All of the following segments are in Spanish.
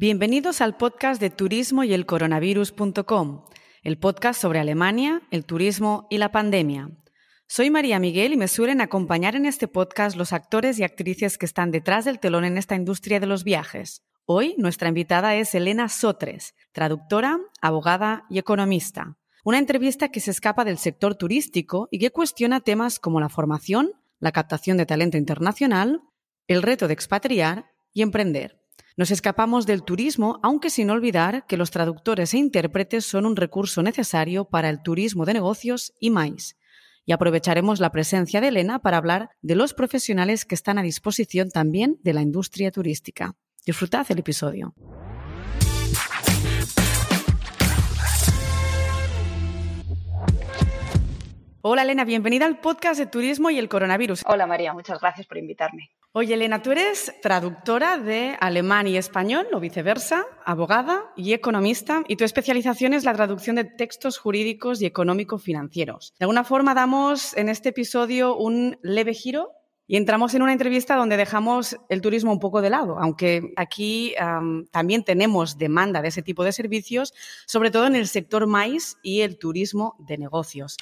Bienvenidos al podcast de turismo y el coronavirus.com, el podcast sobre Alemania, el turismo y la pandemia. Soy María Miguel y me suelen acompañar en este podcast los actores y actrices que están detrás del telón en esta industria de los viajes. Hoy nuestra invitada es Elena Sotres, traductora, abogada y economista. Una entrevista que se escapa del sector turístico y que cuestiona temas como la formación, la captación de talento internacional, el reto de expatriar y emprender. Nos escapamos del turismo, aunque sin olvidar que los traductores e intérpretes son un recurso necesario para el turismo de negocios y más. Y aprovecharemos la presencia de Elena para hablar de los profesionales que están a disposición también de la industria turística. Disfrutad el episodio. Hola Elena, bienvenida al podcast de Turismo y el Coronavirus. Hola María, muchas gracias por invitarme. Oye Elena, tú eres traductora de alemán y español o viceversa, abogada y economista, y tu especialización es la traducción de textos jurídicos y económico-financieros. De alguna forma damos en este episodio un leve giro y entramos en una entrevista donde dejamos el turismo un poco de lado, aunque aquí también tenemos demanda de ese tipo de servicios, sobre todo en el sector maíz y el turismo de negocios.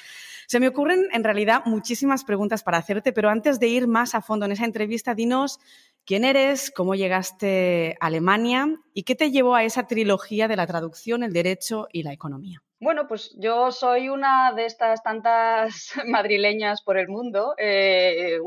Se me ocurren en realidad muchísimas preguntas para hacerte, pero antes de ir más a fondo en esa entrevista, dinos quién eres, cómo llegaste a Alemania y qué te llevó a esa trilogía de la traducción, el derecho y la economía. Bueno, pues yo soy una de estas tantas madrileñas por el mundo. Eh,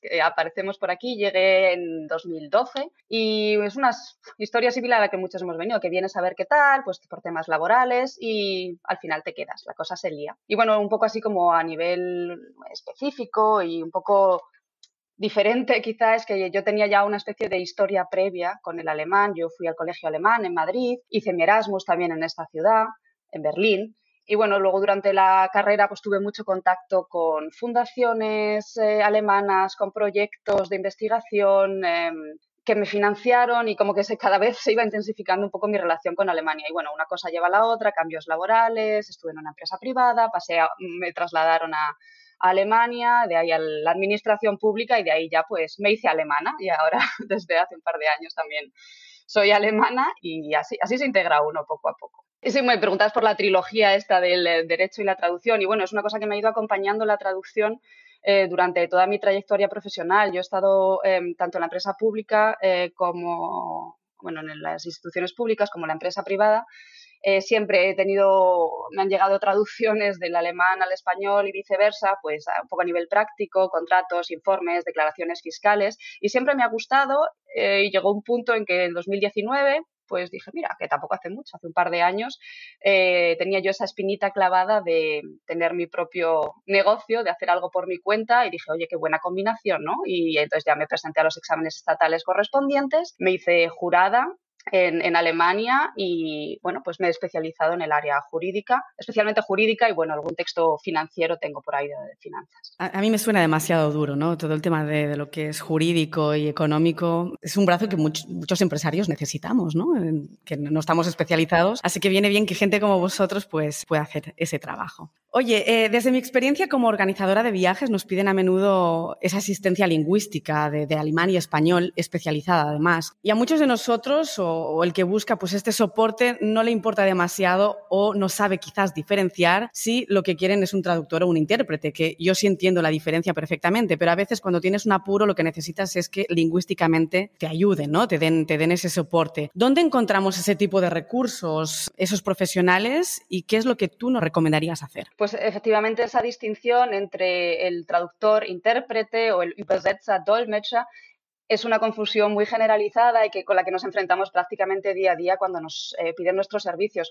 que aparecemos por aquí, llegué en 2012 y es una historia similar a la que muchos hemos venido, que vienes a ver qué tal, pues por temas laborales y al final te quedas, la cosa se lía. Y bueno, un poco así como a nivel específico y un poco diferente quizá es que yo tenía ya una especie de historia previa con el alemán. Yo fui al colegio alemán en Madrid, hice mi Erasmus también en esta ciudad en Berlín. Y bueno, luego durante la carrera pues tuve mucho contacto con fundaciones eh, alemanas, con proyectos de investigación em, que me financiaron y como que se, cada vez se iba intensificando un poco mi relación con Alemania. Y bueno, una cosa lleva a la otra, cambios laborales, estuve en una empresa privada, pasé me trasladaron a, a Alemania, de ahí a la administración pública y de ahí ya pues me hice alemana y ahora desde hace un par de años también soy alemana y así, así se integra uno poco a poco. Si me preguntas por la trilogía esta del eh, derecho y la traducción, y bueno, es una cosa que me ha ido acompañando la traducción eh, durante toda mi trayectoria profesional. Yo he estado em, tanto en la empresa pública eh, como, bueno, en las instituciones públicas como en la empresa privada. siempre he tenido, me han llegado traducciones del alemán al español y viceversa, pues un poco a nivel práctico, contratos, informes, declaraciones fiscales, y siempre me ha gustado y llegó un punto en que en 2019 pues dije, mira, que tampoco hace mucho, hace un par de años, eh, tenía yo esa espinita clavada de tener mi propio negocio, de hacer algo por mi cuenta y dije, oye, qué buena combinación, ¿no? Y entonces ya me presenté a los exámenes estatales correspondientes, me hice jurada en, Alemania y bueno, pues me he especializado en el área jurídica, especialmente jurídica y bueno, algún texto financiero tengo por ahí de, finanzas. A, mí me suena demasiado duro, ¿no? Todo el tema de, lo que es jurídico y económico es un brazo que muchos empresarios necesitamos, ¿no? Que no estamos especializados, así que viene bien que gente como vosotros pues pueda hacer ese trabajo. Oye, eh, desde mi experiencia como organizadora de viajes nos piden a menudo esa asistencia lingüística de, alemán y español especializada además. Y a muchos de nosotros o, el que busca pues este soporte no le importa demasiado o no sabe quizás diferenciar si lo que quieren es un traductor o un intérprete, que yo sí entiendo la diferencia perfectamente, pero a veces cuando tienes un apuro lo que necesitas es que lingüísticamente te ayuden, ¿no? Te den, te den ese soporte. ¿Dónde encontramos ese tipo de recursos, esos profesionales y qué es lo que tú nos recomendarías hacer? Pues efectivamente esa distinción entre el traductor-intérprete o el Übersetzer-Dolmetscher es una confusión muy generalizada y que con la que nos enfrentamos prácticamente día a día cuando nos eh, piden nuestros servicios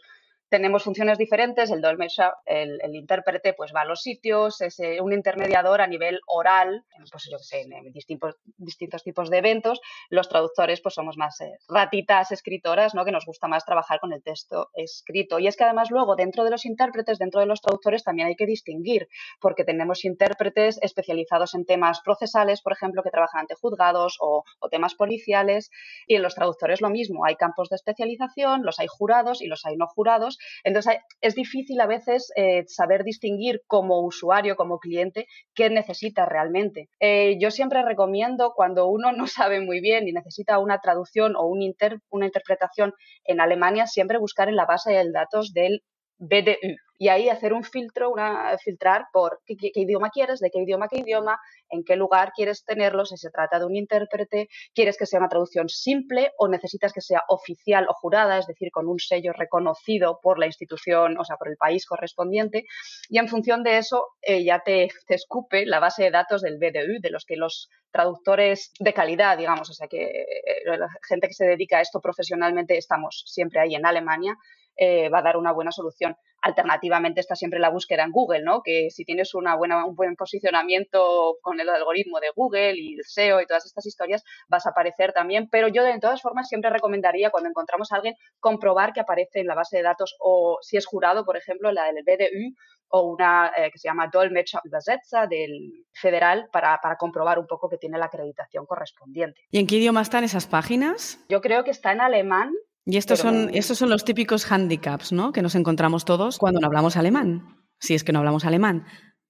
tenemos funciones diferentes, el dolmetscher, el, el, intérprete, pues va a los sitios, es eh, un intermediador a nivel oral, pues yo sé, en distintos, distintos tipos de eventos. Los traductores, pues somos más eh, ratitas escritoras, ¿no? Que nos gusta más trabajar con el texto escrito. Y es que además luego, dentro de los intérpretes, dentro de los traductores, también hay que distinguir, porque tenemos intérpretes especializados en temas procesales, por ejemplo, que trabajan ante juzgados o, o temas policiales, y en los traductores lo mismo, hay campos de especialización, los hay jurados y los hay no jurados, Entonces es difícil a veces eh, saber distinguir como usuario, como cliente, qué necesita realmente. Eh, yo siempre recomiendo cuando uno no sabe muy bien y necesita una traducción o un una interpretación en Alemania, siempre buscar en la base de datos del BDU, y ahí hacer un filtro, una, filtrar por qué, idioma quieres, de qué idioma qué idioma, en qué lugar quieres tenerlo, si se trata de un intérprete, quieres que sea una traducción simple o necesitas que sea oficial o jurada, es decir, con un sello reconocido por la institución, o sea, por el país correspondiente, y en función de eso eh, ya te, escupe la base de datos del BDU, de los que los traductores de calidad, digamos, o sea, que eh, la gente que se dedica a esto profesionalmente estamos siempre ahí en Alemania, eh, va a dar una buena solución. Alternativamente está siempre la búsqueda en Google, ¿no? Que si tienes una buena, un buen posicionamiento con el algoritmo de Google y el SEO y todas estas historias, vas a aparecer también. Pero yo de todas formas siempre recomendaría cuando encontramos a alguien comprobar que aparece en la base de datos o si es jurado, por ejemplo, la del BDU o una eh, que se llama Dolmetscher Übersetzer del federal para, para, comprobar un poco que tiene la acreditación correspondiente. ¿Y en qué idioma están esas páginas? Yo creo que está en alemán y estos son, estos son los típicos handicaps, ¿no? Que nos encontramos todos cuando no hablamos alemán, si es que no hablamos alemán.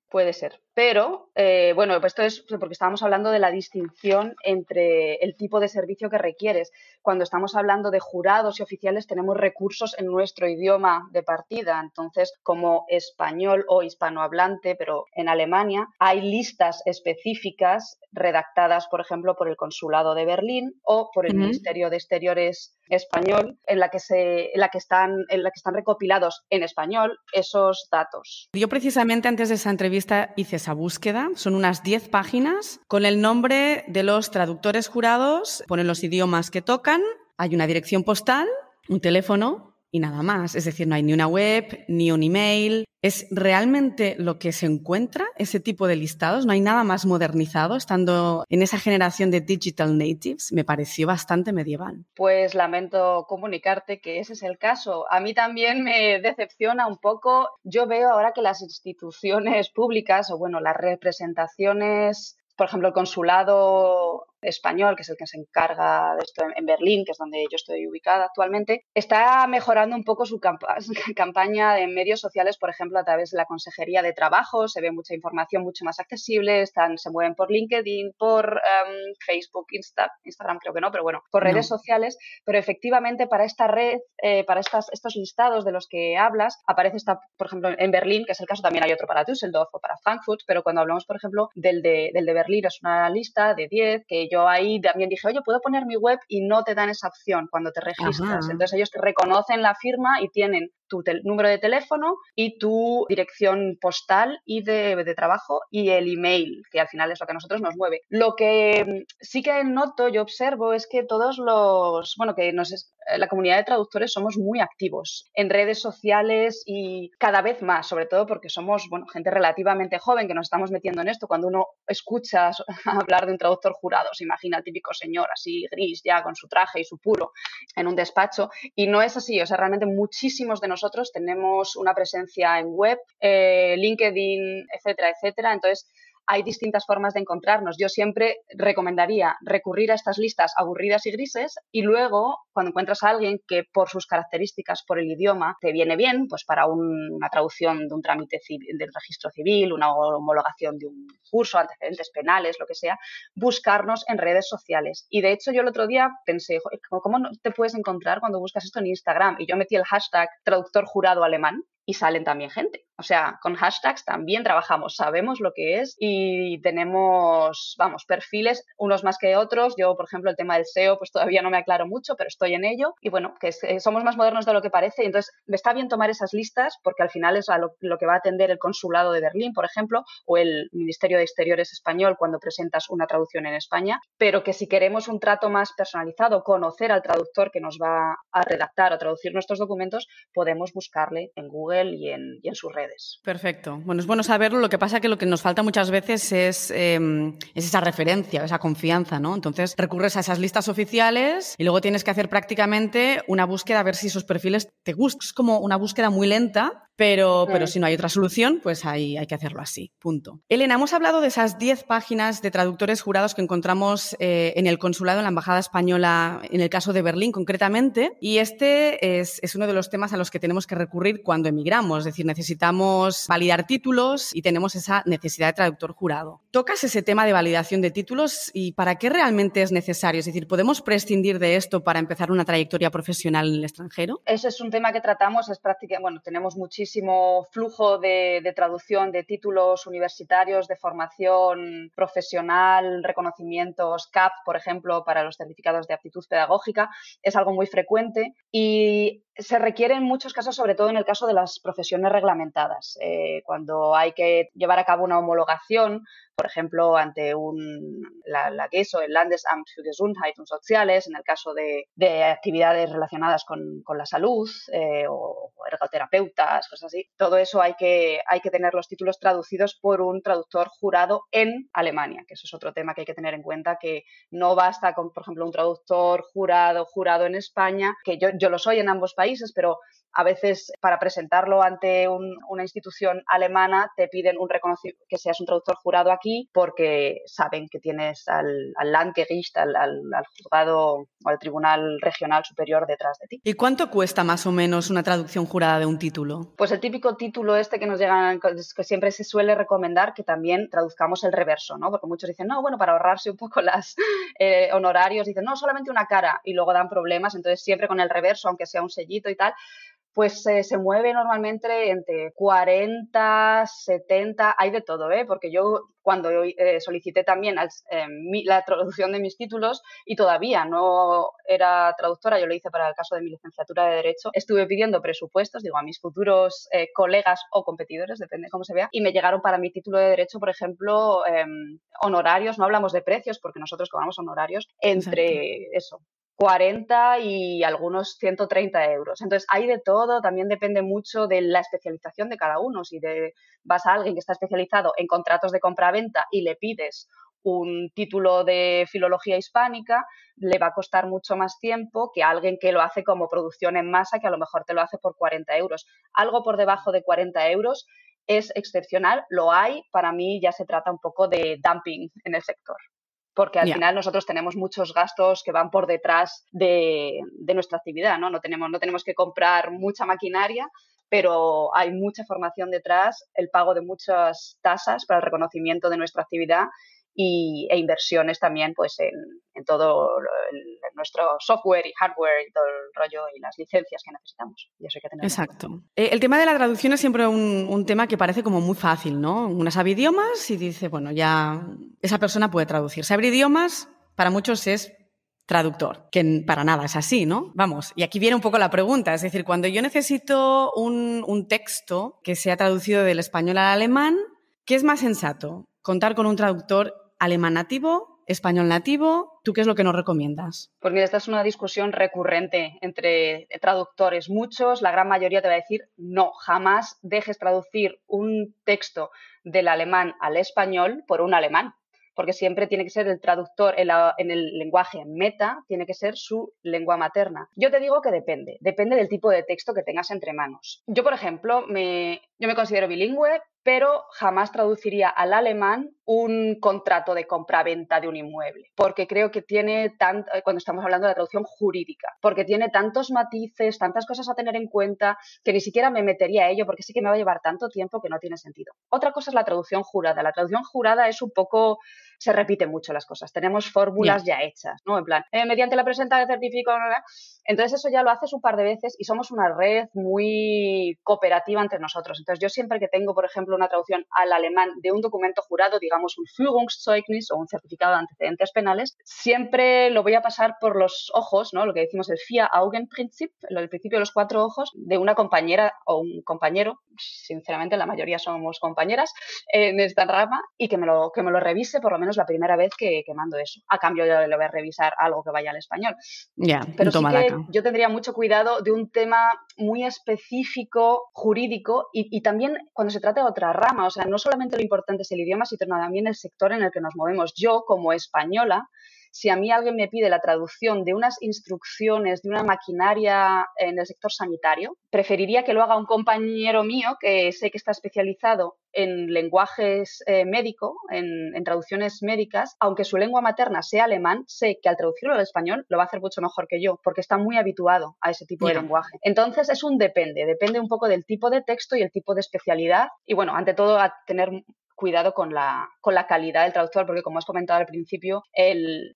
Puede ser. Pero, eh, bueno, pues esto es porque estábamos hablando de la distinción entre el tipo de servicio que requieres. Cuando estamos hablando de jurados y oficiales, tenemos recursos en nuestro idioma de partida. Entonces, como español o hispanohablante, pero en Alemania, hay listas específicas redactadas, por ejemplo, por el Consulado de Berlín o por el Ministerio de Exteriores español, en la que se, en la que están, en la que están recopilados en español esos datos. Yo precisamente antes de esa entrevista hice esa búsqueda. Son unas 10 páginas con el nombre de los traductores jurados, ponen los idiomas que tocan, hay una dirección postal, un teléfono y nada más. Es decir, no hay ni una web, ni un email. ¿Es realmente lo que se encuentra, ese tipo de listados? ¿No hay nada más modernizado estando en esa generación de digital natives? Me pareció bastante medieval. Pues lamento comunicarte que ese es el caso. A mí también me decepciona un poco. Yo veo ahora que las instituciones públicas o, bueno, las representaciones por ejemplo, el consulado español, que es el que se encarga de esto en Berlín, que es donde yo estoy ubicada actualmente, está mejorando un poco su campaña de medios sociales, por ejemplo, a través de la Consejería de Trabajo, se ve mucha información mucho más accesible, están, se mueven por LinkedIn, por em, Facebook, Instagram creo que no, pero bueno, por redes sociales, pero efectivamente para esta red, eh, para estas, estos listados de los que hablas, aparece esta, por ejemplo, en Berlín, que es el caso, también hay otro para Düsseldorf o para Frankfurt, pero cuando hablamos, por ejemplo, del de, del de Berlín, es una lista de 10 que yo ahí también dije, oye, puedo poner mi web y no te dan esa opción cuando te registras. Entonces ellos te reconocen la firma y tienen tu número de teléfono y tu dirección postal y de, de, trabajo y el email, que al final es lo que a nosotros nos mueve. Lo que mm, sí que noto, yo observo, es que todos los, bueno, que eh, la comunidad de traductores somos muy activos en redes sociales y cada vez más, sobre todo porque somos, bueno, gente relativamente joven que nos estamos metiendo en esto. Cuando uno escucha hablar de un traductor jurado, se imagina al típico señor así gris ya con su traje y su puro en un despacho y no es así, o sea, realmente muchísimos de nosotros tenemos una presencia en web, eh, LinkedIn, etcétera, etcétera. Entonces, hay distintas formas de encontrarnos. Yo siempre recomendaría recurrir a estas listas aburridas y grises y luego, cuando encuentras a alguien que por sus características, por el idioma, te viene bien, pues para una traducción de un trámite del registro civil, una homologación de un curso, antecedentes penales, lo que sea, buscarnos en redes sociales. Y de hecho yo el otro día pensé, ¿cómo te puedes encontrar cuando buscas esto en Instagram? Y yo metí el hashtag traductor jurado alemán y salen también gente. O sea, con hashtags también trabajamos, sabemos lo que es y tenemos, vamos, perfiles, unos más que otros. Yo, por ejemplo, el tema del SEO, pues todavía no me aclaro mucho, pero estoy en ello. Y bueno, que eh, somos más modernos de lo que parece. Y entonces, me está bien tomar esas listas porque al final es lo, lo, que va a atender el consulado de Berlín, por ejemplo, o el Ministerio de Exteriores español cuando presentas una traducción en España. Pero que si queremos un trato más personalizado, conocer al traductor que nos va a redactar o traducir nuestros documentos, podemos buscarle en Google Y en, sus redes. Perfecto. Bueno, es bueno saberlo. Lo que pasa es que lo que nos falta muchas veces es, em, es esa referencia, esa confianza, ¿no? Entonces recurres a esas listas oficiales y luego tienes que hacer prácticamente una búsqueda a ver si esos perfiles te gustan. Es como una búsqueda muy lenta pero, pero si no hay otra solución, pues ahí hay que hacerlo así. Punto. Elena, hemos hablado de esas 10 páginas de traductores jurados que encontramos eh, en el consulado, en la Embajada Española, en el caso de Berlín concretamente, y este es, es, uno de los temas a los que tenemos que recurrir cuando emigramos, es decir, necesitamos validar títulos y tenemos esa necesidad de traductor jurado. ¿Tocas ese tema de validación de títulos y para qué realmente es necesario? Es decir, ¿podemos prescindir de esto para empezar una trayectoria profesional en el extranjero? Ese es un tema que tratamos, es práctica, bueno, tenemos muchísimo flujo de, traducción de títulos universitarios, de formación profesional, reconocimientos CAP, por ejemplo, para los certificados de aptitud pedagógica. Es algo muy frecuente y se requiere en muchos casos, sobre todo en el caso de las profesiones reglamentadas, eh, cuando hay que llevar a cabo una homologación, por ejemplo, ante un, la, la GESO, el Landesamt für Gesundheit und Soziales, en el caso de, actividades relacionadas con, la salud eh, o ergoterapeutas, cosas así. Todo eso hay que, hay que tener los títulos traducidos por un traductor jurado en Alemania, que eso es otro tema que hay que tener en cuenta, que no basta con, por ejemplo, un traductor jurado, jurado en España, que yo, yo lo soy en ambos países, pero a veces para presentarlo ante una institución alemana te piden un que seas un traductor jurado aquí porque saben que tienes al, al Landgericht, al, juzgado o al tribunal regional superior detrás de ti. ¿Y cuánto cuesta más o menos una traducción jurada de un título? Pues el típico título este que nos llegan, que siempre se suele recomendar que también traduzcamos el reverso, ¿no? Porque muchos dicen, no, bueno, para ahorrarse un poco las eh, honorarios, dicen, no, solamente una cara y luego dan problemas, entonces siempre con el reverso, aunque sea un sellito y tal, pues eh, se mueve normalmente entre 40, 70, hay de todo, ¿eh? porque yo cuando eh, solicité también eh, la traducción de mis títulos y todavía no era traductora, yo lo hice para el caso de mi licenciatura de Derecho, estuve pidiendo presupuestos, digo, a mis futuros colegas o competidores, depende cómo se vea, y me llegaron para mi título de Derecho, por ejemplo, em, honorarios, no hablamos de precios porque nosotros cobramos honorarios, entre eso, 40 y algunos 130 euros. Entonces, hay de todo, también depende mucho de la especialización de cada uno. Si vas a alguien que está especializado en contratos de compra-venta y le pides un título de filología hispánica, le va a costar mucho más tiempo que alguien que lo hace como producción en masa, que a lo mejor te lo hace por 40 euros. Algo por debajo de 40 euros es excepcional, lo hay, para mí ya se trata un poco de dumping en el sector porque al final nosotros tenemos muchos gastos que van por detrás de, nuestra actividad, ¿no? No tenemos, no tenemos que comprar mucha maquinaria, pero hay mucha formación detrás, el pago de muchas tasas para el reconocimiento de nuestra actividad y, e inversiones también pues en, todo nuestro software y hardware y todo el rollo y las licencias que necesitamos. Y eso hay que tener Exacto. Eh, el tema de la traducción es siempre un, un, tema que parece como muy fácil, ¿no? Una sabe idiomas y dice, bueno, ya esa persona puede traducir. Saber idiomas para muchos es traductor, que para nada es así, ¿no? Vamos, y aquí viene un poco la pregunta, es decir, cuando yo necesito un, un texto que sea traducido del español al alemán, ¿qué es más sensato? ¿Contar con un traductor alemán nativo, español nativo. ¿Tú qué es lo que nos recomiendas? Pues mira, esta es una discusión recurrente entre traductores. Muchos, la gran mayoría te va a decir, no, jamás dejes traducir un texto del alemán al español por un alemán porque siempre tiene que ser el traductor en, el lenguaje meta, tiene que ser su lengua materna. Yo te digo que depende, depende del tipo de texto que tengas entre manos. Yo, por ejemplo, me, yo me considero bilingüe, pero jamás traduciría al alemán un contrato de compra-venta de un inmueble, porque creo que tiene eh, cuando estamos hablando de la traducción jurídica, porque tiene tantos matices, tantas cosas a tener en cuenta, que ni siquiera me metería a ello, porque sí que me va a llevar tanto tiempo que no tiene sentido. Otra cosa es la traducción jurada. La traducción jurada es un poco, se repite mucho las cosas. Tenemos fórmulas ya hechas, ¿no? En plan, eh, mediante la presenta de certifico, entonces eso ya lo haces un par de veces y somos una red muy cooperativa entre nosotros. Entonces yo siempre que tengo, por ejemplo, una traducción al alemán de un documento jurado, digamos un Führungszeugnis o un certificado de antecedentes penales, siempre lo voy a pasar por los ojos, ¿no? Lo que decimos el Vier-Augen-Prinzip, el principio de los cuatro ojos, de una compañera o un compañero, sinceramente la mayoría somos compañeras en esta rama, y que me lo, que me lo revise por lo menos es la primera vez que, mando eso. A cambio, yo le voy a revisar algo que vaya al español. Ya, Pero sí que yo tendría mucho cuidado de un tema muy específico, jurídico, y, y, también cuando se trata de otra rama. O sea, no solamente lo importante es el idioma, sino también el sector en el que nos movemos. Yo, como española, si a mí alguien me pide la traducción de unas instrucciones de una maquinaria en el sector sanitario, preferiría que lo haga un compañero mío que sé que está especializado en lenguajes eh, médico, en, traducciones médicas, aunque su lengua materna sea alemán, sé que al traducirlo al español lo va a hacer mucho mejor que yo, porque está muy habituado a ese tipo de lenguaje. Entonces es un depende, depende un poco del tipo de texto y el tipo de especialidad. Y bueno, ante todo a tener cuidado con la, con la calidad del traductor, porque como has comentado al principio, el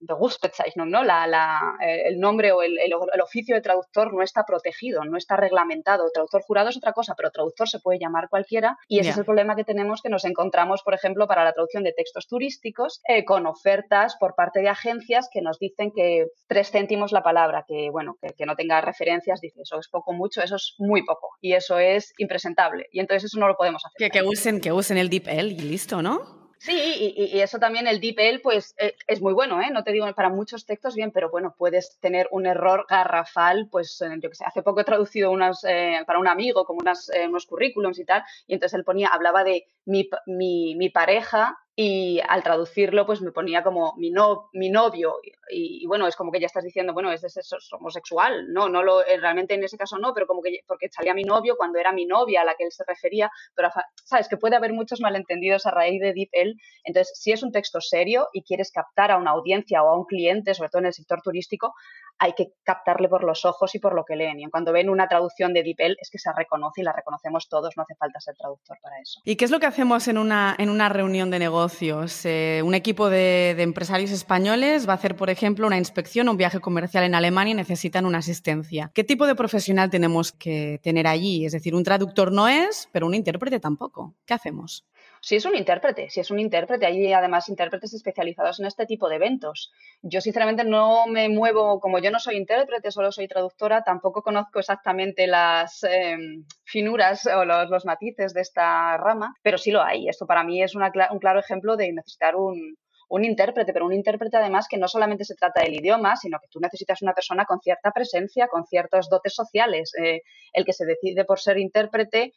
¿no? La, la, el nombre o el, el, oficio de traductor no está protegido, no está reglamentado. Traductor jurado es otra cosa, pero traductor se puede llamar cualquiera y ese es el problema que tenemos que nos encontramos, por ejemplo, para la traducción de textos turísticos, eh, con ofertas por parte de agencias que nos dicen que tres céntimos la palabra, que bueno, que, que no tenga referencias, dice eso es poco, mucho, eso es muy poco y eso es impresentable y entonces eso no lo podemos hacer. Que, que usen, que usen el DeepL y listo, ¿no? Sí, y, eso también el DeepL pues eh, es muy bueno, ¿eh? No te digo para muchos textos bien, pero bueno, puedes tener un error garrafal, pues eh, yo que sé, hace poco he traducido unas, eh, para un amigo como unas, unos currículums y tal, y entonces él ponía, hablaba de mi, mi pareja y al traducirlo pues me ponía como mi, no, mi novio y, bueno, es como que ya estás diciendo, bueno, es, es, homosexual, no, no lo, eh, realmente en ese caso no, pero como que porque salía mi novio cuando era mi novia a la que él se refería, pero sabes que puede haber muchos malentendidos a raíz de DeepL, entonces si es un texto serio y quieres captar a una audiencia o a un cliente, sobre todo en el sector turístico, hay que captarle por los ojos y por lo que leen. Y cuando ven una traducción de DeepL es que se reconoce y la reconocemos todos, no hace falta ser traductor para eso. ¿Y qué es lo que hacemos en una, en una reunión de negocios? Eh, un equipo de, empresarios españoles va a hacer, por ejemplo, una inspección o un viaje comercial en Alemania y necesitan una asistencia. ¿Qué tipo de profesional tenemos que tener allí? Es decir, un traductor no es, pero un intérprete tampoco. ¿Qué hacemos? Si es un intérprete, si es un intérprete, hay además intérpretes especializados en este tipo de eventos. Yo sinceramente no me muevo, como yo no soy intérprete, solo soy traductora, tampoco conozco exactamente las em, finuras o los, matices de esta rama, pero sí lo hay. Esto para mí es un claro ejemplo de necesitar un, intérprete, pero un intérprete además que no solamente se trata del idioma, sino que tú necesitas una persona con cierta presencia, con ciertos dotes sociales. Eh, el que se decide por ser intérprete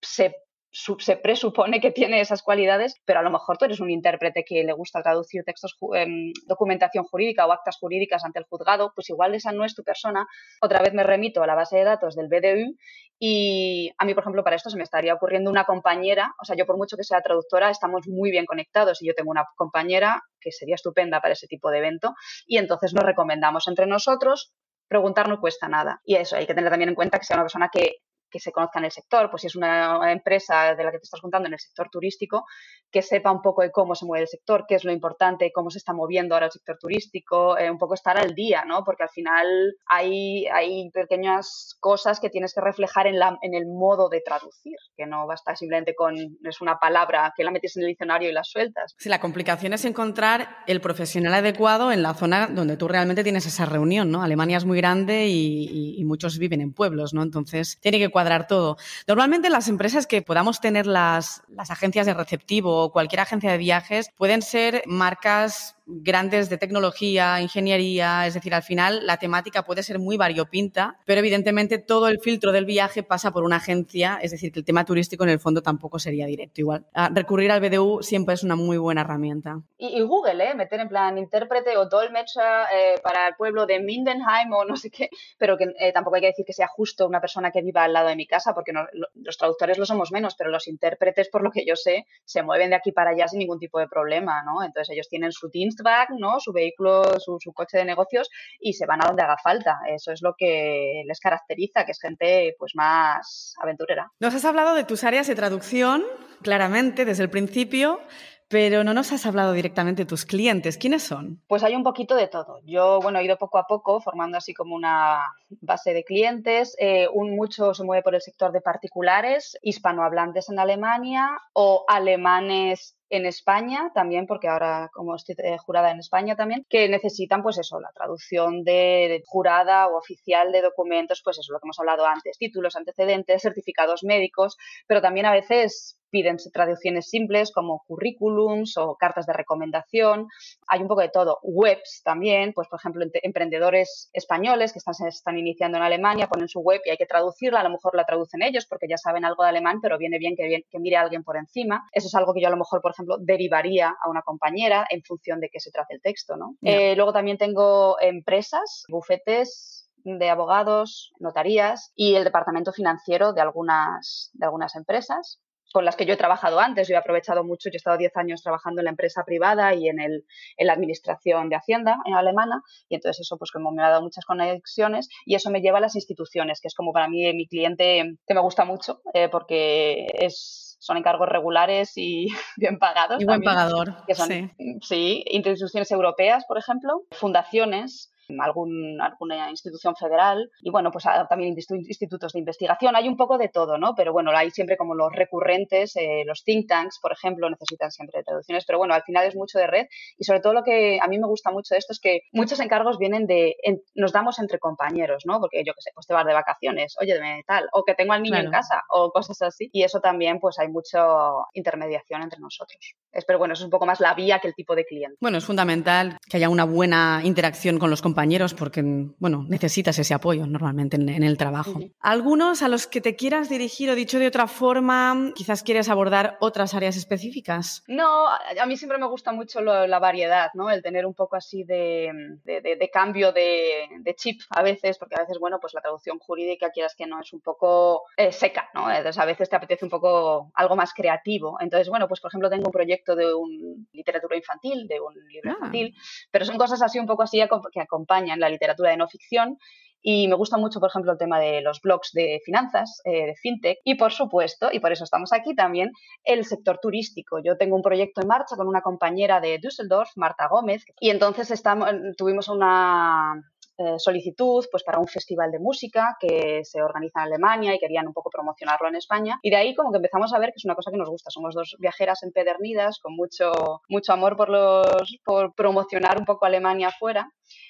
se se presupone que tiene esas cualidades, pero a lo mejor tú eres un intérprete que le gusta traducir textos, em, documentación jurídica o actas jurídicas ante el juzgado, pues igual esa no es tu persona. Otra vez me remito a la base de datos del BDU y a mí, por ejemplo, para esto se me estaría ocurriendo una compañera, o sea, yo por mucho que sea traductora, estamos muy bien conectados y yo tengo una compañera que sería estupenda para ese tipo de evento y entonces nos recomendamos entre nosotros preguntar no cuesta nada. Y eso, hay que tener también en cuenta que sea una persona que que se conozca en el sector, pues si es una empresa de la que te estás contando en el sector turístico, que sepa un poco de cómo se mueve el sector, qué es lo importante, cómo se está moviendo ahora el sector turístico, eh, un poco estar al día, ¿no? Porque al final hay, hay pequeñas cosas que tienes que reflejar en, la, en el modo de traducir, que no basta simplemente con, es una palabra que la metes en el diccionario y la sueltas. Sí, la complicación es encontrar el profesional adecuado en la zona donde tú realmente tienes esa reunión, ¿no? Alemania es muy grande y, y muchos viven en pueblos, ¿no? Entonces tiene que cuadrar todo. Normalmente las empresas que podamos tener las, las agencias de receptivo o cualquier agencia de viajes pueden ser marcas grandes de tecnología, ingeniería, es decir, al final la temática puede ser muy variopinta, pero evidentemente todo el filtro del viaje pasa por una agencia, es decir, que el tema turístico en el fondo tampoco sería directo. Igual, recurrir al BDU siempre es una muy buena herramienta. Y, Google, ¿eh? meter en plan intérprete o dolmetcha eh, para el pueblo de Mindenheim o no sé qué, pero que eh, tampoco hay que decir que sea justo una persona que viva al lado de mi casa, porque los traductores lo somos menos, pero los intérpretes, por lo que yo sé, se mueven de aquí para allá sin ningún tipo de problema, ¿no? Entonces ellos tienen su team ¿no? Su vehículo, su, su, coche de negocios y se van a donde haga falta. Eso es lo que les caracteriza, que es gente pues más aventurera. Nos has hablado de tus áreas de traducción, claramente, desde el principio. Pero no nos has hablado directamente de tus clientes. ¿Quiénes son? Pues hay un poquito de todo. Yo, bueno, he ido poco a poco formando así como una base de clientes. Eh, un mucho se mueve por el sector de particulares, hispanohablantes en Alemania o alemanes en España también, porque ahora como estoy eh, jurada en España también, que necesitan pues eso, la traducción de jurada o oficial de documentos, pues eso, lo que hemos hablado antes, títulos, antecedentes, certificados médicos, pero también a veces piden traducciones simples como currículums o cartas de recomendación. Hay un poco de todo. Webs también, pues por ejemplo, emprendedores españoles que están, están iniciando en Alemania ponen su web y hay que traducirla. A lo mejor la traducen ellos porque ya saben algo de alemán, pero viene bien que, mire alguien por encima. Eso es algo que yo a lo mejor, por ejemplo, derivaría a una compañera en función de qué se trate el texto. ¿no? Eh, luego también tengo empresas, bufetes de abogados, notarías y el departamento financiero de algunas, de algunas empresas con las que yo he trabajado antes. Yo he aprovechado mucho, yo he estado 10 años trabajando en la empresa privada y en, el, en la administración de Hacienda en alemana, y entonces eso pues como me ha dado muchas conexiones y eso me lleva a las instituciones, que es como para mí mi cliente que me gusta mucho, eh, porque es son encargos regulares y bien pagados. Y buen pagador. sí. sí, instituciones europeas, por ejemplo, fundaciones, algún, alguna institución federal y bueno, pues también institutos de investigación. Hay un poco de todo, ¿no? Pero bueno, hay siempre como los recurrentes, eh, los think tanks, por ejemplo, necesitan siempre traducciones, pero bueno, al final es mucho de red y sobre todo lo que a mí me gusta mucho de esto es que muchos encargos vienen de, nos damos entre compañeros, ¿no? Porque yo qué sé, pues te vas de vacaciones, oye, tal, o que tengo al niño en casa o cosas así y eso también pues hay mucha intermediación entre nosotros. Pero bueno, eso es un poco más la vía que el tipo de cliente. Bueno, es fundamental que haya una buena interacción con los compañeros compañeros porque, bueno, necesitas ese apoyo normalmente en, el trabajo. ¿Algunos a los que te quieras dirigir o dicho de otra forma, quizás quieres abordar otras áreas específicas? No, a mí siempre me gusta mucho la variedad, ¿no? El tener un poco así de, de, cambio de, chip a veces, porque a veces, bueno, pues la traducción jurídica, quieras que no, es un poco eh, seca, ¿no? Entonces a veces te apetece un poco algo más creativo. Entonces, bueno, pues por ejemplo tengo un proyecto de un literatura infantil, de un libro ah. infantil, pero son cosas así un poco así que acompañan acompañan la literatura de no ficción. Y me gusta mucho, por ejemplo, el tema de los blogs de finanzas, eh, de fintech. Y, por supuesto, y por eso estamos aquí también, el sector turístico. Yo tengo un proyecto en marcha con una compañera de Düsseldorf, Marta Gómez, y entonces estamos, tuvimos una, eh, solicitud pues para un festival de música que se organiza en Alemania y querían un poco promocionarlo en España. Y de ahí como que empezamos a ver que es una cosa que nos gusta. Somos dos viajeras empedernidas con mucho mucho amor por los por promocionar un poco Alemania afuera.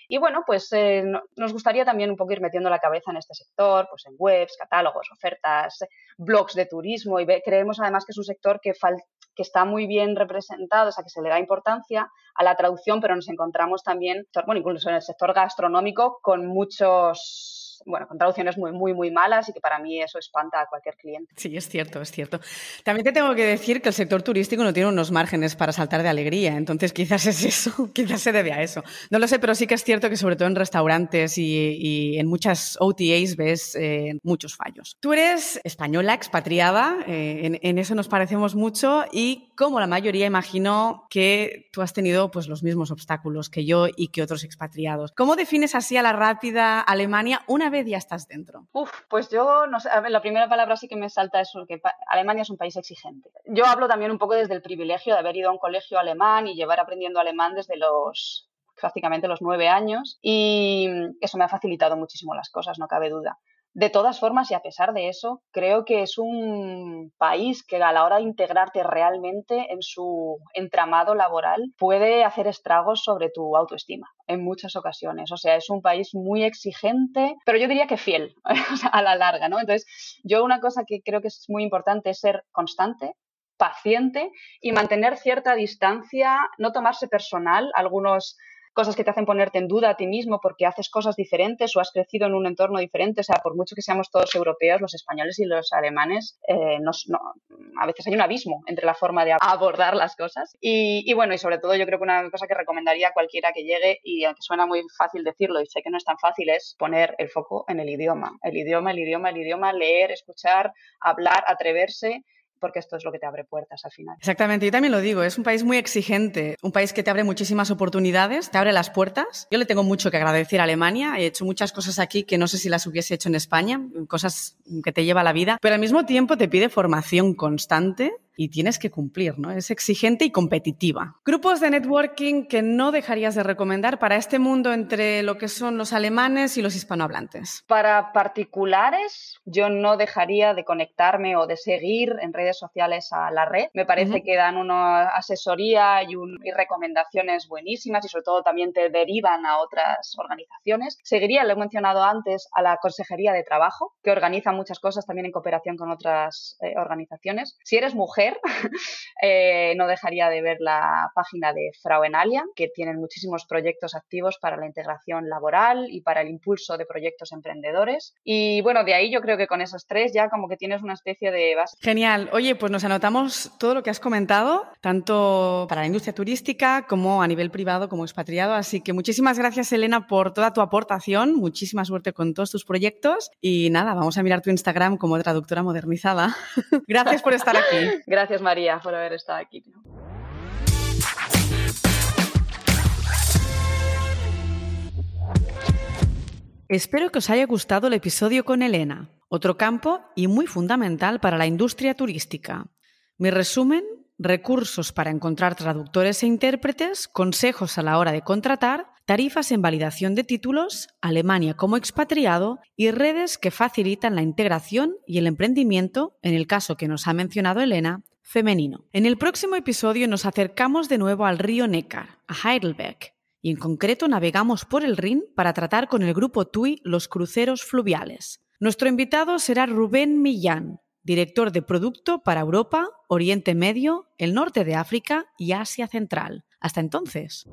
Y bueno, pues eh, nos gustaría también un poco ir metiendo la cabeza en este sector, pues en webs, catálogos, ofertas, blogs de turismo y creemos además que es un sector que, que está muy bien representado, o sea, que se le da importancia a la traducción, pero nos encontramos también, bueno, incluso en el sector gastronómico, con muchos bueno, con traducciones muy, muy, muy malas y que para mí eso espanta a cualquier cliente. Sí, es cierto, es cierto. También te tengo que decir que el sector turístico no tiene unos márgenes para saltar de alegría, entonces quizás es eso, quizás se debe a eso. No lo sé, pero sí que es cierto que sobre todo en restaurantes y, en muchas OTAs ves eh, muchos fallos. Tú eres española, expatriada, eh, en, en, eso nos parecemos mucho y como la mayoría imagino que tú has tenido pues los mismos obstáculos que yo y que otros expatriados. ¿Cómo defines así a la rápida Alemania una ya estás dentro? Uf, pues yo, no sé, la primera palabra sí que me salta es que Alemania es un país exigente. Yo hablo también un poco desde el privilegio de haber ido a un colegio alemán y llevar aprendiendo alemán desde los prácticamente los nueve años y eso me ha facilitado muchísimo las cosas, no cabe duda. De todas formas, y a pesar de eso, creo que es un país que a la hora de integrarte realmente en su entramado laboral puede hacer estragos sobre tu autoestima en muchas ocasiones. O sea, es un país muy exigente, pero yo diría que fiel a la larga, ¿no? Entonces, yo una cosa que creo que es muy importante es ser constante, paciente y mantener cierta distancia, no tomarse personal algunos cosas que te hacen ponerte en duda a ti mismo porque haces cosas diferentes o has crecido en un entorno diferente. O sea, por mucho que seamos todos europeos, los españoles y los alemanes, eh, no, a veces hay un abismo entre la forma de abordar las cosas. Y, y, bueno, y sobre todo yo creo que una cosa que recomendaría a cualquiera que llegue, y aunque suena muy fácil decirlo y sé que no es tan fácil, es poner el foco en el idioma. El idioma, el idioma, el idioma, leer, escuchar, hablar, atreverse porque esto es lo que te abre puertas al final. Exactamente, yo también lo digo, es un país muy exigente, un país que te abre muchísimas oportunidades, te abre las puertas. Yo le tengo mucho que agradecer a Alemania, he hecho muchas cosas aquí que no sé si las hubiese hecho en España, cosas que te lleva la vida, pero al mismo tiempo te pide formación constante y tienes que cumplir, ¿no? Es exigente y competitiva. Grupos de networking que no dejarías de recomendar para este mundo entre lo que son los alemanes y los hispanohablantes. Para particulares, yo no dejaría de conectarme o de seguir en redes sociales a la red. Me parece que dan una asesoría y, y recomendaciones buenísimas y sobre todo también te derivan a otras organizaciones. Seguiría, lo he mencionado antes, a la Consejería de Trabajo, que organiza muchas cosas también en cooperación con otras eh, organizaciones. Si eres mujer, eh, no dejaría de ver la página de Frauenalia, que tienen muchísimos proyectos activos para la integración laboral y para el impulso de proyectos emprendedores. Y bueno, de ahí yo creo que con esos tres ya como que tienes una especie de base. Genial. Oye, pues nos anotamos todo lo que has comentado, tanto para la industria turística como a nivel privado, como expatriado. Así que muchísimas gracias, Elena, por toda tu aportación. Muchísima suerte con todos tus proyectos. Y nada, vamos a mirar tu Instagram como traductora modernizada. gracias por estar aquí. Gracias, María, por haber estado aquí. Espero que os haya gustado el episodio con Elena, otro campo y muy fundamental para la industria turística. Mi resumen, recursos para encontrar traductores e intérpretes, consejos a la hora de contratar, tarifas en validación de títulos, Alemania como expatriado y redes que facilitan la integración y el emprendimiento, en el caso que nos ha mencionado Elena, femenino. En el próximo episodio nos acercamos de nuevo al río Neckar, a Heidelberg, y en concreto navegamos por el Rin para tratar con el grupo TUI los cruceros fluviales. Nuestro invitado será Rubén Millán, director de producto para Europa, Oriente Medio, el norte de África y Asia Central. Hasta entonces.